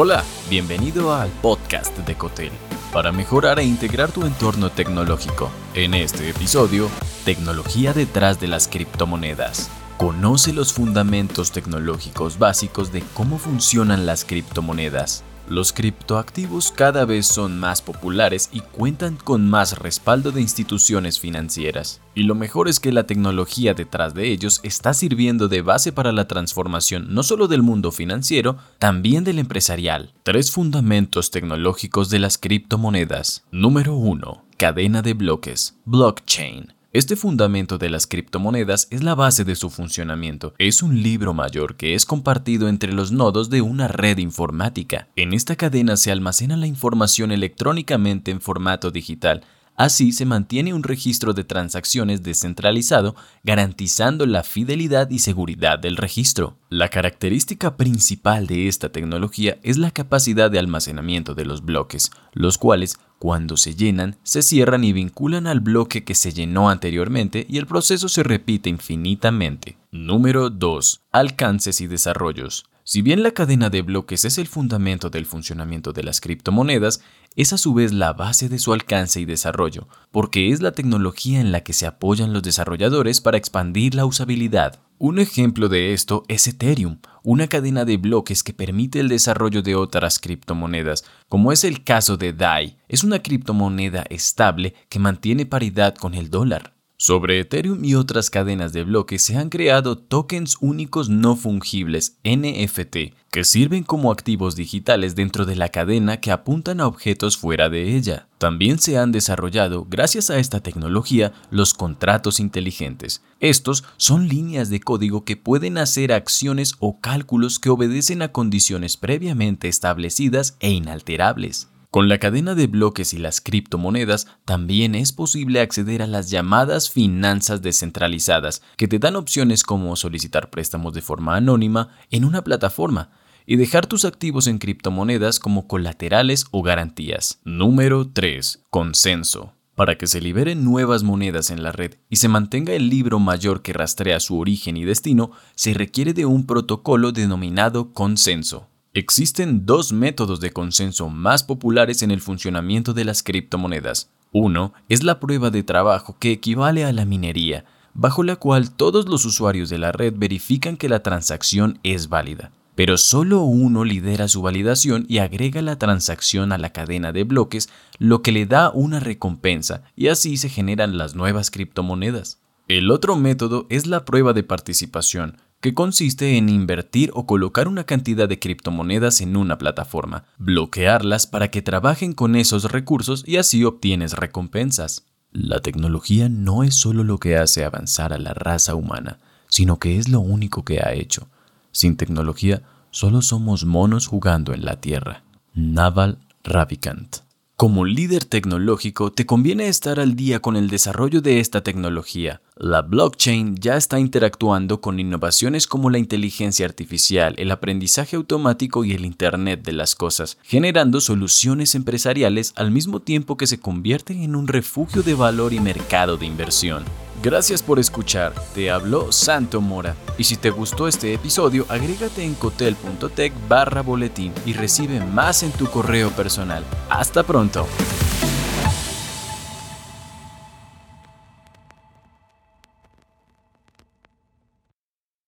Hola, bienvenido al podcast de Cotel para mejorar e integrar tu entorno tecnológico. En este episodio, tecnología detrás de las criptomonedas. Conoce los fundamentos tecnológicos básicos de cómo funcionan las criptomonedas. Los criptoactivos cada vez son más populares y cuentan con más respaldo de instituciones financieras. Y lo mejor es que la tecnología detrás de ellos está sirviendo de base para la transformación no solo del mundo financiero, también del empresarial. Tres fundamentos tecnológicos de las criptomonedas. Número 1. Cadena de bloques. Blockchain. Este fundamento de las criptomonedas es la base de su funcionamiento. Es un libro mayor que es compartido entre los nodos de una red informática. En esta cadena se almacena la información electrónicamente en formato digital. Así se mantiene un registro de transacciones descentralizado, garantizando la fidelidad y seguridad del registro. La característica principal de esta tecnología es la capacidad de almacenamiento de los bloques, los cuales cuando se llenan, se cierran y vinculan al bloque que se llenó anteriormente y el proceso se repite infinitamente. Número 2. Alcances y desarrollos. Si bien la cadena de bloques es el fundamento del funcionamiento de las criptomonedas, es a su vez la base de su alcance y desarrollo, porque es la tecnología en la que se apoyan los desarrolladores para expandir la usabilidad. Un ejemplo de esto es Ethereum, una cadena de bloques que permite el desarrollo de otras criptomonedas, como es el caso de DAI. Es una criptomoneda estable que mantiene paridad con el dólar. Sobre Ethereum y otras cadenas de bloques se han creado tokens únicos no fungibles, NFT, que sirven como activos digitales dentro de la cadena que apuntan a objetos fuera de ella. También se han desarrollado, gracias a esta tecnología, los contratos inteligentes. Estos son líneas de código que pueden hacer acciones o cálculos que obedecen a condiciones previamente establecidas e inalterables. Con la cadena de bloques y las criptomonedas también es posible acceder a las llamadas finanzas descentralizadas, que te dan opciones como solicitar préstamos de forma anónima en una plataforma y dejar tus activos en criptomonedas como colaterales o garantías. Número 3. Consenso. Para que se liberen nuevas monedas en la red y se mantenga el libro mayor que rastrea su origen y destino, se requiere de un protocolo denominado consenso. Existen dos métodos de consenso más populares en el funcionamiento de las criptomonedas. Uno es la prueba de trabajo que equivale a la minería, bajo la cual todos los usuarios de la red verifican que la transacción es válida. Pero solo uno lidera su validación y agrega la transacción a la cadena de bloques, lo que le da una recompensa, y así se generan las nuevas criptomonedas. El otro método es la prueba de participación, que consiste en invertir o colocar una cantidad de criptomonedas en una plataforma, bloquearlas para que trabajen con esos recursos y así obtienes recompensas. La tecnología no es solo lo que hace avanzar a la raza humana, sino que es lo único que ha hecho. Sin tecnología, solo somos monos jugando en la Tierra. Naval Ravikant como líder tecnológico, te conviene estar al día con el desarrollo de esta tecnología. La blockchain ya está interactuando con innovaciones como la inteligencia artificial, el aprendizaje automático y el Internet de las Cosas, generando soluciones empresariales al mismo tiempo que se convierten en un refugio de valor y mercado de inversión. Gracias por escuchar, te habló Santo Mora. Y si te gustó este episodio, agrégate en cotel.tech barra boletín y recibe más en tu correo personal. Hasta pronto.